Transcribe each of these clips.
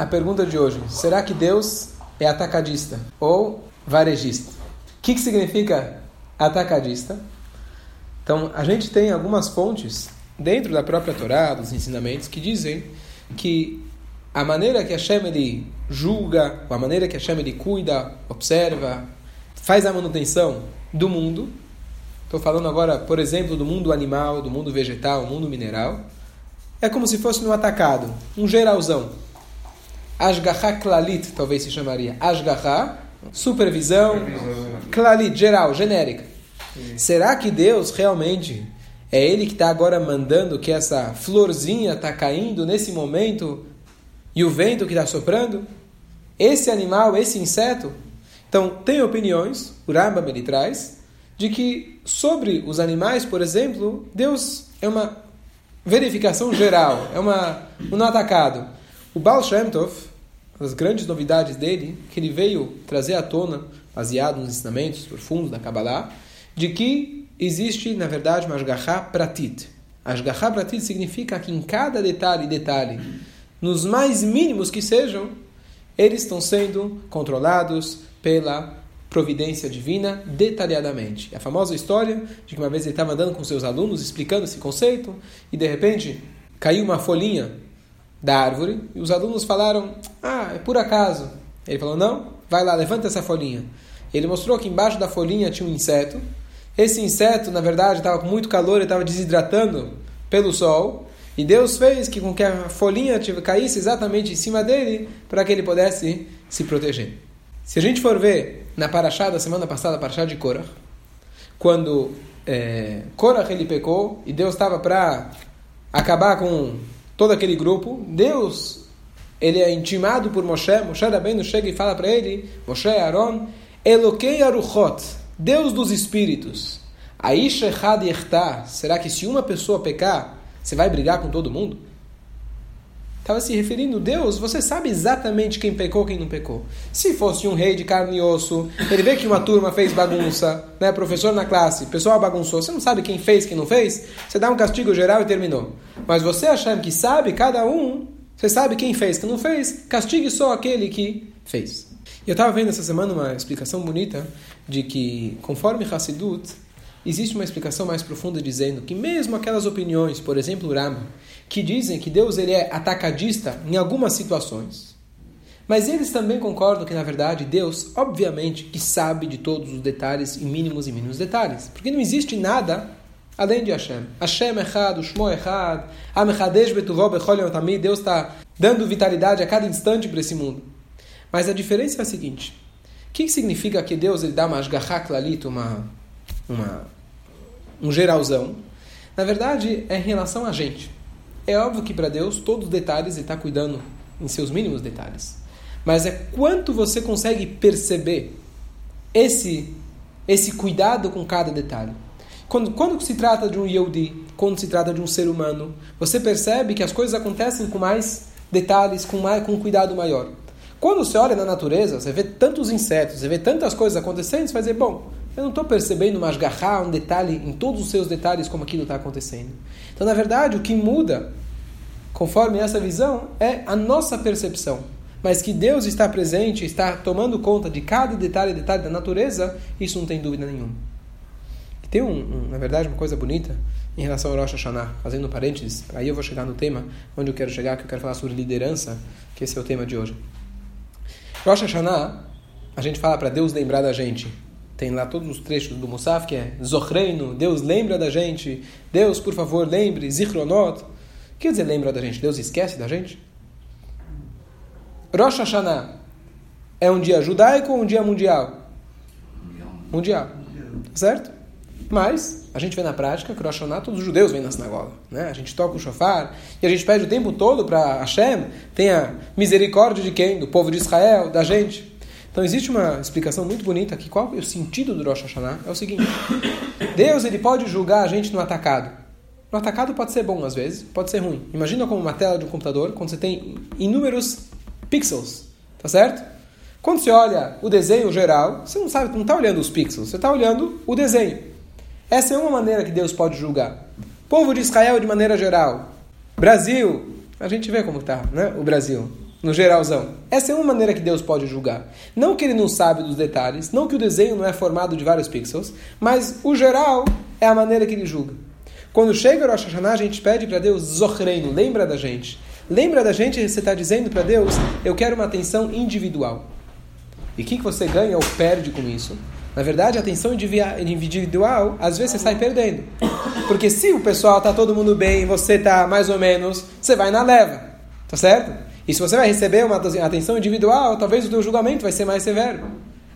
a pergunta de hoje: será que Deus é atacadista ou varejista? O que, que significa atacadista? Então, a gente tem algumas fontes dentro da própria Torá, dos ensinamentos, que dizem que a maneira que Hashem ele julga, a maneira que Hashem ele cuida, observa, faz a manutenção do mundo. Estou falando agora, por exemplo, do mundo animal, do mundo vegetal, do mundo mineral. É como se fosse um atacado, um geralzão. Ashgaha Klalit, talvez se chamaria. Ashgaha, supervisão, Klalit, geral, genérica. Sim. Será que Deus realmente é Ele que está agora mandando que essa florzinha está caindo nesse momento e o vento que está soprando? Esse animal, esse inseto? Então, tem opiniões, o Rambam ele traz, de que sobre os animais, por exemplo, Deus é uma verificação geral, é uma, um atacado. O Baal Shem Tov, das grandes novidades dele, que ele veio trazer à tona, baseado nos ensinamentos profundos da Kabbalah, de que existe, na verdade, uma Ashgaha Pratit. Ashgaha Pratit significa que em cada detalhe detalhe, nos mais mínimos que sejam, eles estão sendo controlados pela providência divina detalhadamente. É a famosa história de que uma vez ele estava andando com seus alunos explicando esse conceito e de repente caiu uma folhinha da árvore e os alunos falaram: Ah, é por acaso. Ele falou: Não, vai lá, levanta essa folhinha. Ele mostrou que embaixo da folhinha tinha um inseto. Esse inseto, na verdade, estava com muito calor e estava desidratando pelo sol. E Deus fez que com que a folhinha caísse exatamente em cima dele para que ele pudesse se proteger. Se a gente for ver na Paraxá da semana passada, Paraxá de Korah, quando é, Korah ele pecou e Deus estava para acabar com todo aquele grupo, Deus ele é intimado por Moshe, Moshe Rabbeinu chega e fala para ele, Moshe Aaron, Eloquei Aruchot, Deus dos espíritos, Aish Echad será que se uma pessoa pecar, você vai brigar com todo mundo? Estava se referindo, Deus, você sabe exatamente quem pecou quem não pecou. Se fosse um rei de carne e osso, ele vê que uma turma fez bagunça, né? professor na classe, pessoal bagunçou, você não sabe quem fez, quem não fez, você dá um castigo geral e terminou. Mas você achando que sabe cada um, você sabe quem fez, quem não fez, castigue só aquele que fez. Eu estava vendo essa semana uma explicação bonita de que, conforme Hassidut, existe uma explicação mais profunda dizendo que mesmo aquelas opiniões, por exemplo, Rama, que dizem que Deus ele é atacadista em algumas situações, mas eles também concordam que na verdade Deus, obviamente, que sabe de todos os detalhes e mínimos e mínimos detalhes, porque não existe nada além de Hashem. Hashem Echad, Shmo Echad, Am Echadesh Betuvó Bechol Deus está dando vitalidade a cada instante para esse mundo. Mas a diferença é a seguinte: o que, significa que Deus ele dá uma lalito, uma uma, um geralzão. Na verdade, é em relação a gente. É óbvio que para Deus todos os detalhes Ele está cuidando em seus mínimos detalhes. Mas é quanto você consegue perceber esse, esse cuidado com cada detalhe. Quando, quando se trata de um Yehudi, quando se trata de um ser humano, você percebe que as coisas acontecem com mais detalhes, com, mais, com um cuidado maior. Quando você olha na natureza, você vê tantos insetos, você vê tantas coisas acontecendo, você vai dizer, bom, eu não estou percebendo uma esgarrar, um detalhe, em todos os seus detalhes, como aquilo está acontecendo. Então, na verdade, o que muda, conforme essa visão, é a nossa percepção. Mas que Deus está presente, está tomando conta de cada detalhe detalhe da natureza, isso não tem dúvida nenhuma. E tem, um, um, na verdade, uma coisa bonita em relação ao Rosh Hashanah, fazendo parênteses, aí eu vou chegar no tema onde eu quero chegar, que eu quero falar sobre liderança, que esse é o tema de hoje. Rosh Hashanah, a gente fala para Deus lembrar da gente tem lá todos os trechos do Musaf, que é Zohreino, Deus lembra da gente, Deus, por favor, lembre, Zichronot. Quer dizer lembra da gente? Deus esquece da gente? Rosh Hashanah é um dia judaico ou um dia mundial? Mundial. Certo? Mas a gente vê na prática que Rosh Hashanah todos os judeus vêm na sinagoga. Né? A gente toca o shofar e a gente pede o tempo todo para Hashem tenha misericórdia de quem? Do povo de Israel, da gente. Então existe uma explicação muito bonita aqui. Qual é o sentido do Rosh Hashanah? É o seguinte: Deus ele pode julgar a gente no atacado. No atacado pode ser bom às vezes, pode ser ruim. Imagina como uma tela de um computador, quando você tem inúmeros pixels, tá certo? Quando você olha o desenho geral, você não sabe, não está olhando os pixels, você está olhando o desenho. Essa é uma maneira que Deus pode julgar. Povo de Israel de maneira geral. Brasil, a gente vê como está, né? O Brasil. No geralzão. Essa é uma maneira que Deus pode julgar. Não que ele não sabe dos detalhes, não que o desenho não é formado de vários pixels, mas o geral é a maneira que ele julga. Quando chega o Rosh Hashanah, a gente pede para Deus, Zohreino, lembra da gente. Lembra da gente, você está dizendo para Deus, eu quero uma atenção individual. E o que, que você ganha ou perde com isso? Na verdade, a atenção individual, às vezes você sai perdendo. Porque se o pessoal está todo mundo bem, você está mais ou menos, você vai na leva. Tá certo? E se você vai receber uma atenção individual, talvez o teu julgamento vai ser mais severo.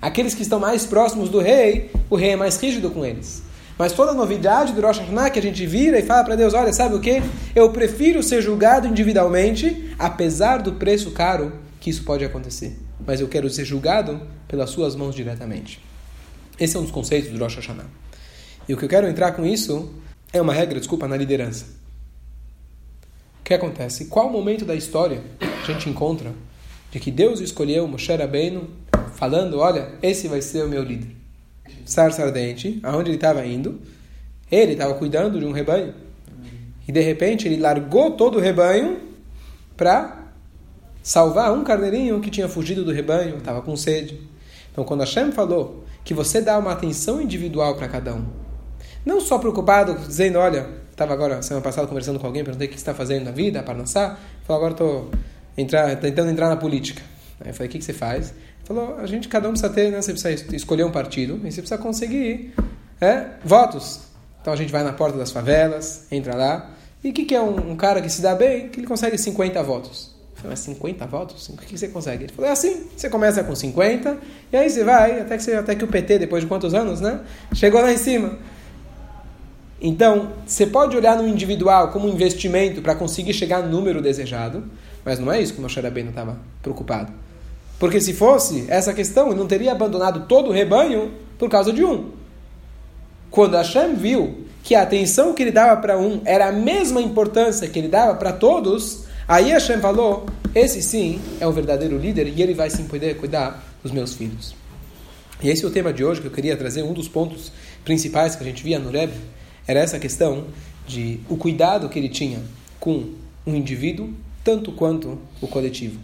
Aqueles que estão mais próximos do rei, o rei é mais rígido com eles. Mas toda a novidade do Rosh Hashanah que a gente vira e fala para Deus, olha, sabe o que? Eu prefiro ser julgado individualmente, apesar do preço caro que isso pode acontecer. Mas eu quero ser julgado pelas suas mãos diretamente. Esse é um dos conceitos do Rosh Hashanah. E o que eu quero entrar com isso é uma regra, desculpa, na liderança. O que acontece? Qual momento da história a gente encontra de que Deus escolheu Moshe Rabbeinu falando, olha, esse vai ser o meu líder. Sarsa ardente, aonde ele estava indo, ele estava cuidando de um rebanho. E de repente ele largou todo o rebanho para salvar um carneirinho que tinha fugido do rebanho, estava com sede. Então quando Hashem falou que você dá uma atenção individual para cada um. Não só preocupado, dizendo, olha, estava agora, semana passada, conversando com alguém, perguntei o que você está fazendo na vida, para lançar. Falou, agora estou tentando entrar na política. Aí eu falei, o que, que você faz? Ele falou, a gente, cada um precisa ter, né, você precisa escolher um partido e você precisa conseguir é, votos. Então a gente vai na porta das favelas, entra lá. E o que, que é um, um cara que se dá bem? Que ele consegue 50 votos falei, mas 50 votos? O que você consegue? Ele falou, é assim, você começa com 50, e aí você vai, até que, você, até que o PT, depois de quantos anos, né? Chegou lá em cima. Então, você pode olhar no individual como um investimento para conseguir chegar no número desejado, mas não é isso que o Moshe Rabbeinu estava preocupado. Porque se fosse essa questão, ele não teria abandonado todo o rebanho por causa de um. Quando Hashem viu que a atenção que ele dava para um era a mesma importância que ele dava para todos, Aí Hashem falou: esse sim é o verdadeiro líder e ele vai sim poder cuidar dos meus filhos. E esse é o tema de hoje que eu queria trazer. Um dos pontos principais que a gente via no Rebbe era essa questão de o cuidado que ele tinha com um indivíduo tanto quanto o coletivo.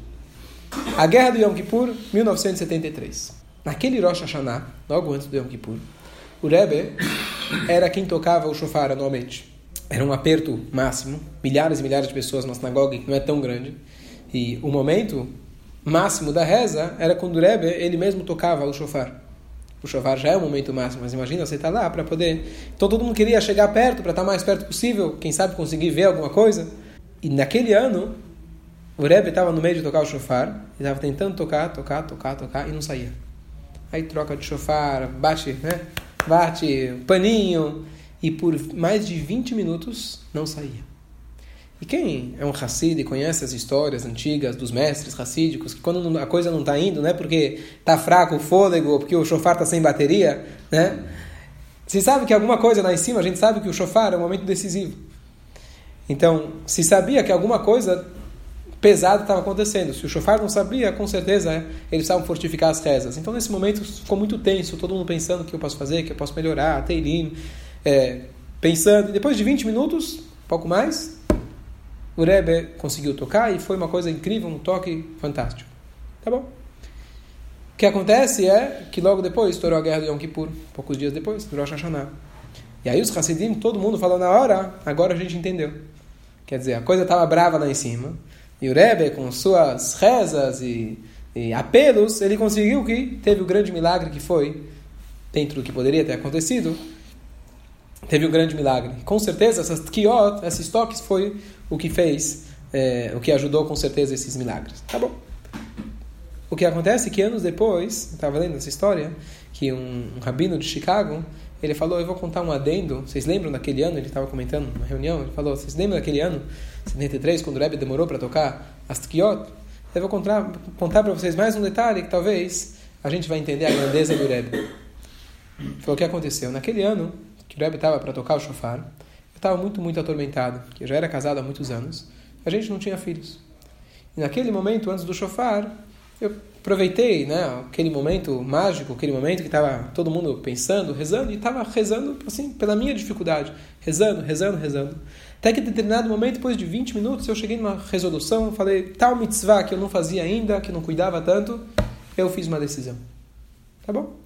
A Guerra do Yom Kippur, 1973. Naquele Rosh Hashanah, logo antes do Yom Kippur, o Rebbe era quem tocava o shofar anualmente. Era um aperto máximo, milhares e milhares de pessoas na sinagoga, que não é tão grande. E o momento máximo da reza era quando o Rebbe, ele mesmo tocava o shofar. O shofar já é o momento máximo, mas imagina você estar tá lá para poder... Então todo mundo queria chegar perto, para estar mais perto possível, quem sabe conseguir ver alguma coisa. E naquele ano, o Rebbe estava no meio de tocar o shofar, ele estava tentando tocar, tocar, tocar, tocar, e não saía. Aí troca de shofar, bate, né? Bate, paninho e por mais de 20 minutos não saía. E quem é um Hassid e conhece as histórias antigas dos mestres racídicos, que quando a coisa não está indo, né, porque está fraco o fôlego, porque o chofar está sem bateria, né? Se sabe que alguma coisa lá em cima, a gente sabe que o chofar é um momento decisivo. Então, se sabia que alguma coisa pesada estava acontecendo. Se o chofar não sabia, com certeza eles precisavam fortificar as rezas. Então, nesse momento, ficou muito tenso, todo mundo pensando o que eu posso fazer, que eu posso melhorar, teirim é, pensando. E depois de 20 minutos, pouco mais, o Rebbe conseguiu tocar e foi uma coisa incrível, um toque fantástico. Tá bom? O que acontece é que logo depois estourou a guerra do Yom Kippur, poucos dias depois, do Rosh Hashanah. E aí os Hassidim, todo mundo falou na hora, agora a gente entendeu. Quer dizer, a coisa estava brava lá em cima. E o Rebbe, com suas rezas e, e apelos, ele conseguiu que teve o grande milagre que foi, dentro do que poderia ter acontecido, teve um grande milagre. Com certeza, essas quiot, esses toques, foi o que fez, é, o que ajudou com certeza esses milagres. Tá bom. O que acontece é que anos depois, estava lendo essa história, que um, um, rabino de Chicago, ele falou, eu vou contar um adendo, vocês lembram daquele ano, ele estava comentando numa reunião, ele falou, vocês lembram daquele ano, 73, quando o Rebbe demorou para tocar as quiot? Eu vou contar, contar para vocês mais um detalhe que talvez a gente vai entender a grandeza do Rebbe. Foi o que aconteceu. Naquele ano, que o Rebbe estava para tocar o shofar, eu estava muito, muito atormentado, que eu já era casado há muitos anos, a gente não tinha filhos. E naquele momento, antes do shofar, eu aproveitei né, aquele momento mágico, aquele momento que estava todo mundo pensando, rezando, e estava rezando assim, pela minha dificuldade. Rezando, rezando, rezando. Até que em determinado momento, depois de 20 minutos, eu cheguei numa resolução, falei, tal mitzvah que eu não fazia ainda, que não cuidava tanto, eu fiz uma decisão. Tá bom?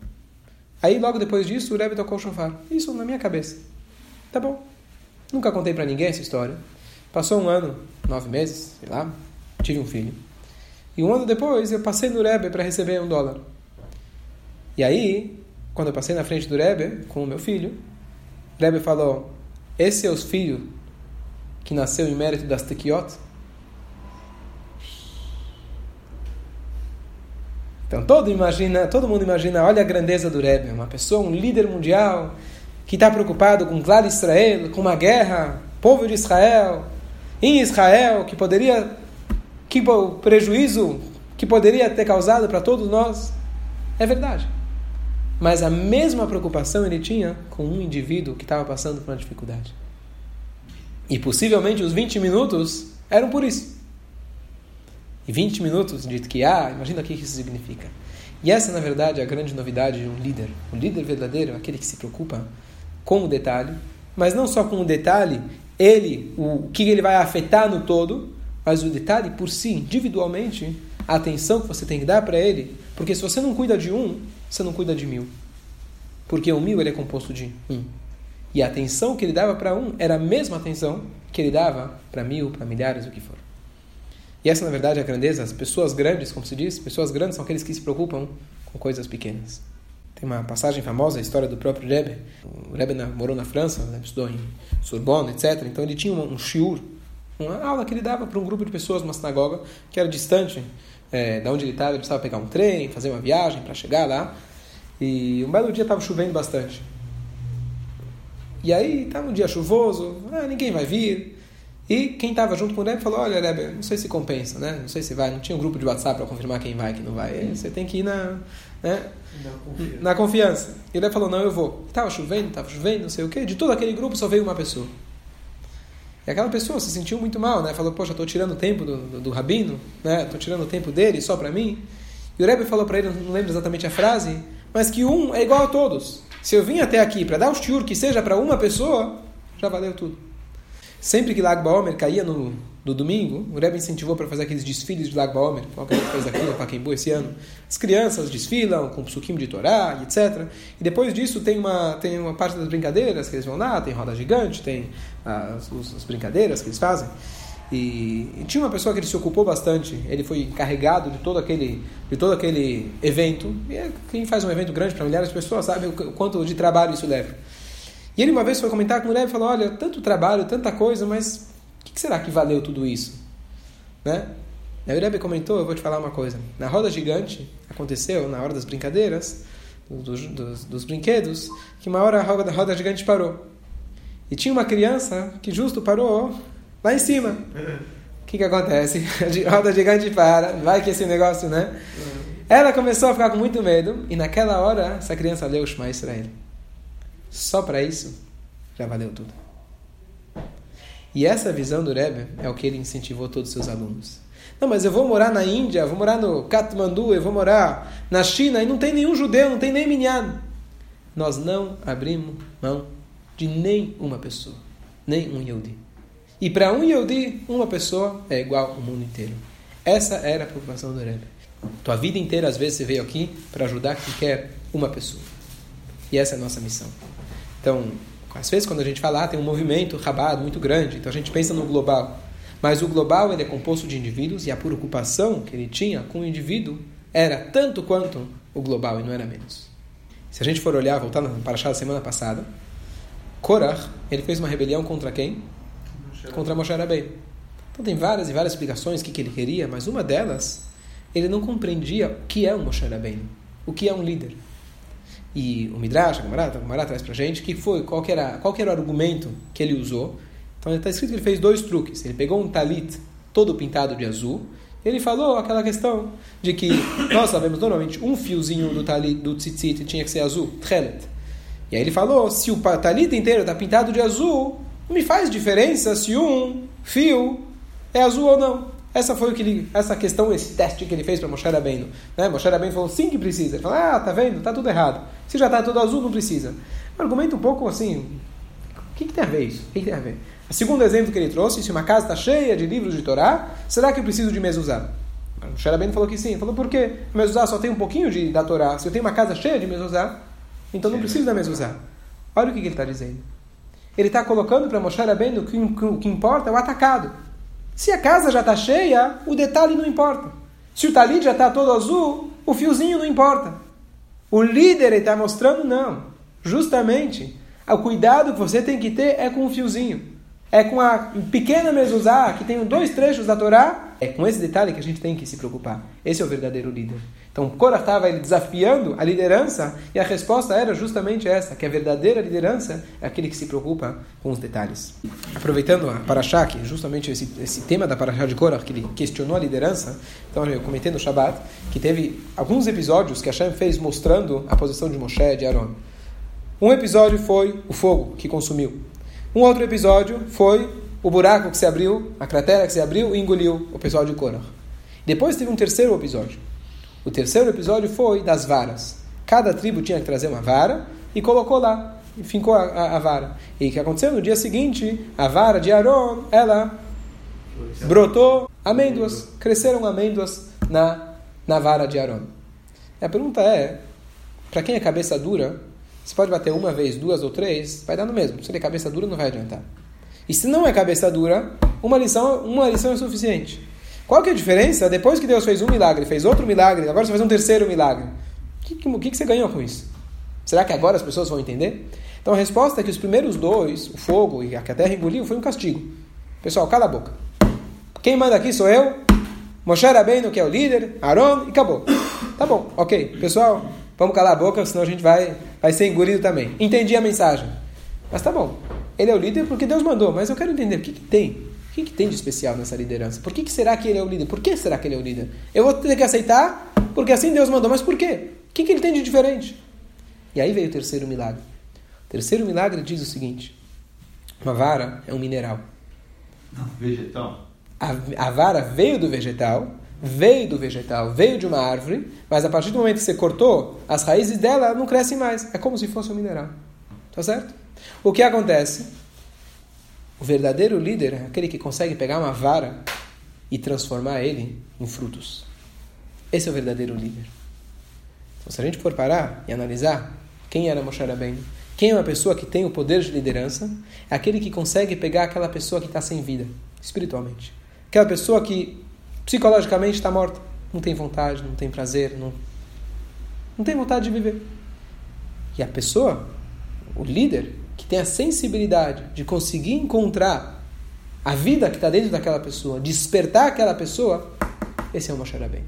Aí, logo depois disso, o Rebbe tocou o shofar. Isso na minha cabeça. Tá bom. Nunca contei para ninguém essa história. Passou um ano, nove meses, sei lá, tive um filho. E um ano depois, eu passei no Rebbe para receber um dólar. E aí, quando eu passei na frente do Rebbe, com o meu filho, o Rebbe falou, esse é o filho que nasceu em mérito das tequiot? Então todo, imagina, todo mundo imagina, olha a grandeza do Rebbe, uma pessoa, um líder mundial, que está preocupado com Clar Israel, com uma guerra, povo de Israel, em Israel, que poderia, que o prejuízo que poderia ter causado para todos nós. É verdade. Mas a mesma preocupação ele tinha com um indivíduo que estava passando por uma dificuldade. E possivelmente os 20 minutos eram por isso. E 20 minutos de que ah, imagina o que isso significa. E essa, na verdade, é a grande novidade de um líder. O líder verdadeiro aquele que se preocupa com o detalhe, mas não só com o detalhe, ele, o, o que ele vai afetar no todo, mas o detalhe por si, individualmente, a atenção que você tem que dar para ele, porque se você não cuida de um, você não cuida de mil. Porque o mil ele é composto de um. E a atenção que ele dava para um era a mesma atenção que ele dava para mil, para milhares, o que for. E essa, na verdade, é a grandeza. As pessoas grandes, como se diz, pessoas grandes são aqueles que se preocupam com coisas pequenas. Tem uma passagem famosa, a história do próprio Rebbe. O Rebbe morou na França, né, estudou em Sorbonne, etc. Então ele tinha um, um shiur, uma aula que ele dava para um grupo de pessoas numa sinagoga que era distante é, da onde ele estava. Ele precisava pegar um trem, fazer uma viagem para chegar lá. E um belo dia estava chovendo bastante. E aí estava um dia chuvoso, ah, ninguém vai vir. E quem estava junto com o Rebbe falou: Olha, Rebbe, não sei se compensa, né? Não sei se vai. Não tinha um grupo de WhatsApp para confirmar quem vai e quem não vai. Você tem que ir na, né? na, confiança. na confiança. E o Rebbe falou: Não, eu vou. Estava chovendo, estava chovendo, não sei o quê. De todo aquele grupo só veio uma pessoa. E aquela pessoa se sentiu muito mal, né? Falou: Poxa, estou tirando o tempo do, do, do rabino, né? Estou tirando o tempo dele só para mim. E o Rebbe falou para ele, não lembro exatamente a frase, mas que um é igual a todos. Se eu vim até aqui para dar o shiur que seja para uma pessoa, já valeu tudo. Sempre que Lag Baomer caía no, no domingo, o Rebbe incentivou para fazer aqueles desfiles de Lag Baomer, qual que a gente fez aqui Pacaembu esse ano. As crianças desfilam com psukim de Torá, etc. E depois disso tem uma, tem uma parte das brincadeiras que eles vão lá, tem roda gigante, tem as, as brincadeiras que eles fazem. E, e, tinha uma pessoa que ele se ocupou bastante. Ele foi encarregado de todo aquele, de todo aquele evento. E é, quem faz um evento grande para milhares de pessoas sabe o quanto de trabalho isso leva. E ele uma vez foi comentar com o mulher e falou: Olha, tanto trabalho, tanta coisa, mas o que será que valeu tudo isso? Né? Aí o Rebbe comentou: Eu vou te falar uma coisa. Na roda gigante, aconteceu, na hora das brincadeiras, dos, dos, dos brinquedos, que uma hora a roda, a roda gigante parou. E tinha uma criança que justo parou lá em cima. O que, que acontece? A roda gigante para, vai que esse negócio, né? Ela começou a ficar com muito medo, e naquela hora, essa criança leu o Shema Israel. Só para isso, já valeu tudo. E essa visão do Rebbe é o que ele incentivou todos os seus alunos. Não, mas eu vou morar na Índia, vou morar no Katmandu, eu vou morar na China e não tem nenhum judeu, não tem nem minyan. Nós não abrimos mão de nenhuma pessoa, nem um Yehudi. E para um Yehudi, uma pessoa é igual ao mundo inteiro. Essa era a preocupação do Rebbe. Tua vida inteira, às vezes, você veio aqui para ajudar quem quer uma pessoa. E essa é a nossa missão. Então, às vezes, quando a gente fala, ah, tem um movimento rabado muito grande, então a gente pensa no global. Mas o global ele é composto de indivíduos e a preocupação que ele tinha com o indivíduo era tanto quanto o global e não era menos. Se a gente for olhar, voltar para Parashá da semana passada, Korach, ele fez uma rebelião contra quem? contra Moshe Rabbeinu. Então tem várias e várias explicações o que, que ele queria, mas uma delas, ele não compreendia o que é um Moshe Rabbeinu, o que é um líder. E o Midrash, a Gemara, a Gemara traz pra gente que foi, qual que, era, qual que era o argumento que ele usou. Então está escrito que ele fez dois truques. Ele pegou um talit todo pintado de azul, e ele falou aquela questão de que nós sabemos normalmente um fiozinho do talit, do tzitzit tinha que ser azul, tchelet. E aí ele falou, se o talit inteiro está pintado de azul, não me faz diferença se um fio é azul ou não. Essa foi o que ele, essa questão, esse teste que ele fez para Moshe Rabbeinu. Né? Moshe Rabbeinu falou sim que precisa. Ele falou, ah, tá vendo? Tá tudo errado. Se já tá tudo azul, não precisa. Um argumento um pouco assim, o que, que tem a ver isso? O que, que tem a ver? O segundo exemplo que ele trouxe, se uma casa está cheia de livros de Torá, será que eu preciso de mezuzá? O Sherabem falou que sim. Ele falou, por quê? Mezuzá só tem um pouquinho de, da Torá. Se eu tenho uma casa cheia de mezuzá, então não preciso da mezuzá. Olha o que, que ele está dizendo. Ele está colocando para Moshe Rabbeinu que o que importa é o atacado. Se a casa já está cheia, o detalhe não importa. Se o talit já está todo azul, o fiozinho não importa. O líder está mostrando, não. Justamente, o cuidado que você tem que ter é com o fiozinho é com a pequena mezuzá, que tem dois trechos da Torá, é com esse detalhe que a gente tem que se preocupar. Esse é o verdadeiro líder. Então, Korah estava desafiando a liderança e a resposta era justamente essa, que a verdadeira liderança é aquele que se preocupa com os detalhes. Aproveitando a Parashá, que justamente esse, esse tema da Parashá de Korah, que ele questionou a liderança, então eu comentei no Shabbat que teve alguns episódios que Hashem fez mostrando a posição de Moshe e de Aaron. Um episódio foi o fogo que consumiu. Um outro episódio foi o buraco que se abriu, a cratera que se abriu e engoliu o pessoal de Korah. Depois teve um terceiro episódio. O terceiro episódio foi das varas. Cada tribo tinha que trazer uma vara e colocou lá, e fincou a, a, a vara. E o que aconteceu no dia seguinte, a vara de Aaron, ela brotou amêndoas, cresceram amêndoas na, na vara de Aaron. A pergunta é, para quem é cabeça dura, você pode bater uma vez, duas ou três, vai dar no mesmo. Se ele é cabeça dura, não vai adiantar. E se não é cabeça dura, uma lição, uma lição é suficiente. Qual que é a diferença? Depois que Deus fez um milagre, fez outro milagre, agora você faz um terceiro milagre. O que, que, que você ganhou com isso? Será que agora as pessoas vão entender? Então a resposta é que os primeiros dois, o fogo e a que a terra engoliu, foi um castigo. Pessoal, cala a boca. Quem manda aqui sou eu, Moshe Rabbeinu, que é o líder, Aaron, e acabou. Tá bom, ok. Pessoal, vamos calar a boca, senão a gente vai vai ser engolido também. Entendi a mensagem. Mas tá bom. Ele é o líder porque Deus mandou, mas eu quero entender o que, que tem. O que, que tem de especial nessa liderança? Por que, que será que ele é o líder? Por que será que ele é o líder? Eu vou ter que aceitar porque assim Deus mandou, mas por quê? O que, que ele tem de diferente? E aí veio o terceiro milagre. O terceiro milagre diz o seguinte: uma vara é um mineral. Não, vegetal. A, a vara veio do vegetal veio do vegetal, veio de uma árvore, mas a partir do momento que você cortou, as raízes dela não crescem mais. É como se fosse um mineral. Tá certo? O que acontece? O verdadeiro líder é aquele que consegue pegar uma vara e transformar ele em frutos. Esse é o verdadeiro líder. Então, se a gente for parar e analisar quem era Moshe Rabbeinu, quem é uma pessoa que tem o poder de liderança, é aquele que consegue pegar aquela pessoa que está sem vida, espiritualmente. Aquela pessoa que psicologicamente está morta. Não tem vontade, não tem prazer, não, não tem vontade de viver. E a pessoa, o líder, que tem a sensibilidade de conseguir encontrar a vida que está dentro daquela pessoa, despertar aquela pessoa, esse é o Moshe Rabbeinu.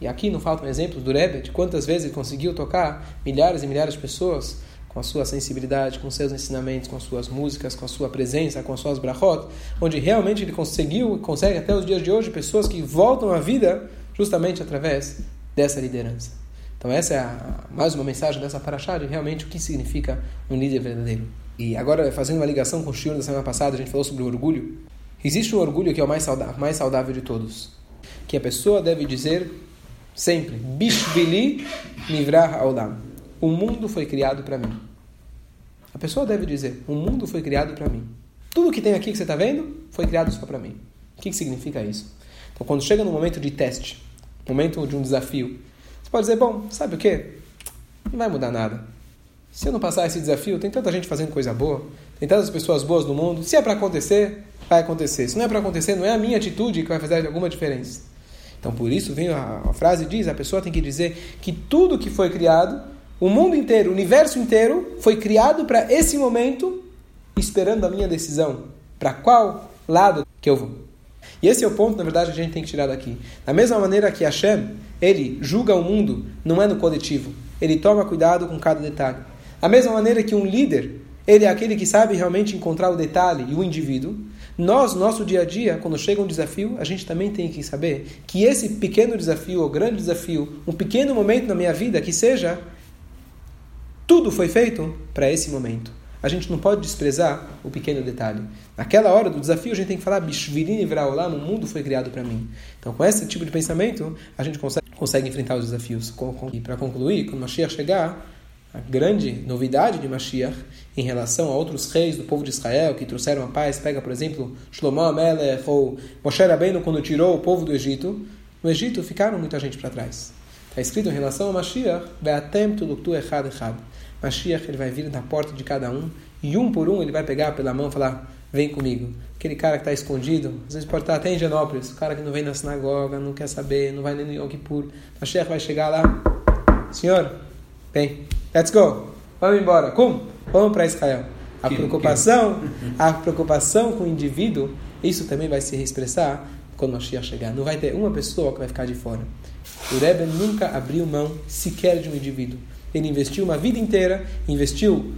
E aqui não faltam exemplos do Rebbe, de quantas vezes ele conseguiu tocar milhares e milhares de pessoas com a sua sensibilidade, com seus ensinamentos, com suas músicas, com a sua presença, com as suas brachot, onde realmente ele conseguiu, consegue até os dias de hoje, pessoas que voltam à vida justamente através dessa liderança. Então essa é a, mais uma mensagem dessa paraxá de realmente o que significa um líder verdadeiro. E agora, fazendo uma ligação com o Shiro da semana passada, a gente falou sobre o orgulho. Existe um orgulho que é o mais saudável, mais saudável de todos. Que a pessoa deve dizer sempre, Bishvili Nivrah Aulam. O mundo foi criado para mim. A pessoa deve dizer: O mundo foi criado para mim. Tudo que tem aqui que você está vendo foi criado só para mim. O que, que significa isso? Então, quando chega no momento de teste, momento de um desafio, pode dizer: Bom, sabe o que? Não vai mudar nada. Se eu não passar esse desafio, tem tanta gente fazendo coisa boa, tem tantas pessoas boas no mundo. Se é para acontecer, vai acontecer. Se não é para acontecer, não é a minha atitude que vai fazer alguma diferença. Então, por isso, vem a, a frase diz: a pessoa tem que dizer que tudo que foi criado o mundo inteiro, o universo inteiro foi criado para esse momento, esperando a minha decisão. Para qual lado que eu vou? E esse é o ponto, na verdade, que a gente tem que tirar daqui. Da mesma maneira que Hashem, ele julga o mundo, não é no coletivo. Ele toma cuidado com cada detalhe. Da mesma maneira que um líder, ele é aquele que sabe realmente encontrar o detalhe e o indivíduo. Nós, nosso dia a dia, quando chega um desafio, a gente também tem que saber que esse pequeno desafio, ou grande desafio, um pequeno momento na minha vida, que seja tudo foi feito para esse momento. A gente não pode desprezar o pequeno detalhe. Naquela hora do desafio, a gente tem que falar, Bishvirin Ivraolam, o mundo foi criado para mim. Então, com esse tipo de pensamento, a gente consegue, consegue enfrentar os desafios. E para concluir, quando Mashiach chegar, a grande novidade de Mashiach em relação a outros reis do povo de Israel que trouxeram a paz, pega, por exemplo, Shlomo Amelech ou Moshe Rabbeinu quando tirou o povo do Egito, no Egito ficaram muita gente para trás. Está escrito em relação a Mashiach, Beatem tuduktu echad echad. Mashiach ele vai vir na porta de cada um e um por um ele vai pegar pela mão e falar: Vem comigo. Aquele cara que está escondido, às vezes pode estar até em Genópolis, o cara que não vem na sinagoga, não quer saber, não vai nem no Yom Kippur. Mashiach vai chegar lá: Senhor, vem, let's go, vamos embora, cum, vamos para Israel. A preocupação, a preocupação com o indivíduo, isso também vai se expressar quando Mashiach chegar. Não vai ter uma pessoa que vai ficar de fora. O Rebbe nunca abriu mão sequer de um indivíduo. Ele investiu uma vida inteira, investiu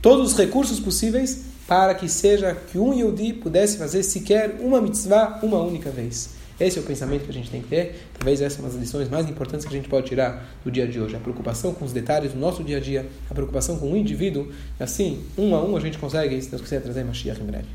todos os recursos possíveis para que seja que um Yehudi pudesse fazer sequer uma mitzvah uma única vez. Esse é o pensamento que a gente tem que ter. Talvez essa é uma das lições mais importantes que a gente pode tirar do dia de hoje. A preocupação com os detalhes do nosso dia a dia, a preocupação com o indivíduo. Assim, um a um, a gente consegue, se Deus quiser, trazer Mashiach em breve.